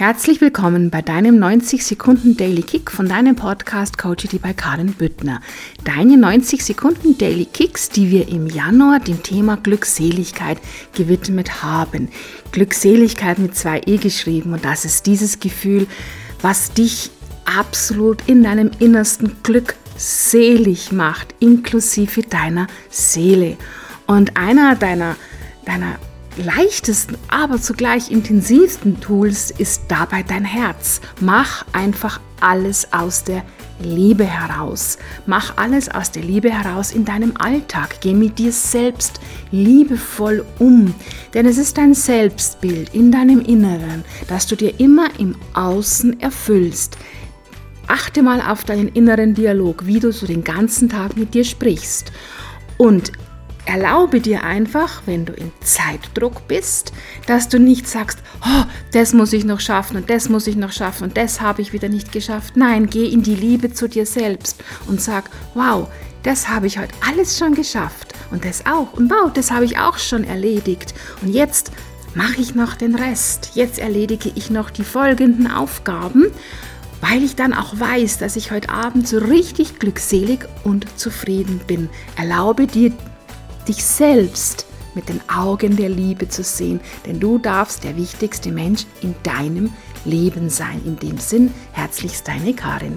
Herzlich willkommen bei deinem 90 Sekunden Daily Kick von deinem Podcast Coachity bei Karin Büttner. Deine 90 Sekunden Daily Kicks, die wir im Januar dem Thema Glückseligkeit gewidmet haben. Glückseligkeit mit zwei E geschrieben und das ist dieses Gefühl, was dich absolut in deinem innersten Glück selig macht, inklusive deiner Seele. Und einer deiner, deiner leichtesten, aber zugleich intensivsten Tools ist dabei dein Herz. Mach einfach alles aus der Liebe heraus. Mach alles aus der Liebe heraus in deinem Alltag. Geh mit dir selbst liebevoll um. Denn es ist dein Selbstbild in deinem Inneren, das du dir immer im Außen erfüllst. Achte mal auf deinen inneren Dialog, wie du so den ganzen Tag mit dir sprichst. Und Erlaube dir einfach, wenn du in Zeitdruck bist, dass du nicht sagst, oh, das muss ich noch schaffen und das muss ich noch schaffen und das habe ich wieder nicht geschafft. Nein, geh in die Liebe zu dir selbst und sag, wow, das habe ich heute alles schon geschafft und das auch und wow, das habe ich auch schon erledigt und jetzt mache ich noch den Rest. Jetzt erledige ich noch die folgenden Aufgaben weil ich dann auch weiß, dass ich heute Abend so richtig glückselig und zufrieden bin. Erlaube dir dich selbst mit den Augen der Liebe zu sehen, denn du darfst der wichtigste Mensch in deinem Leben sein. In dem Sinn, herzlichst deine Karin.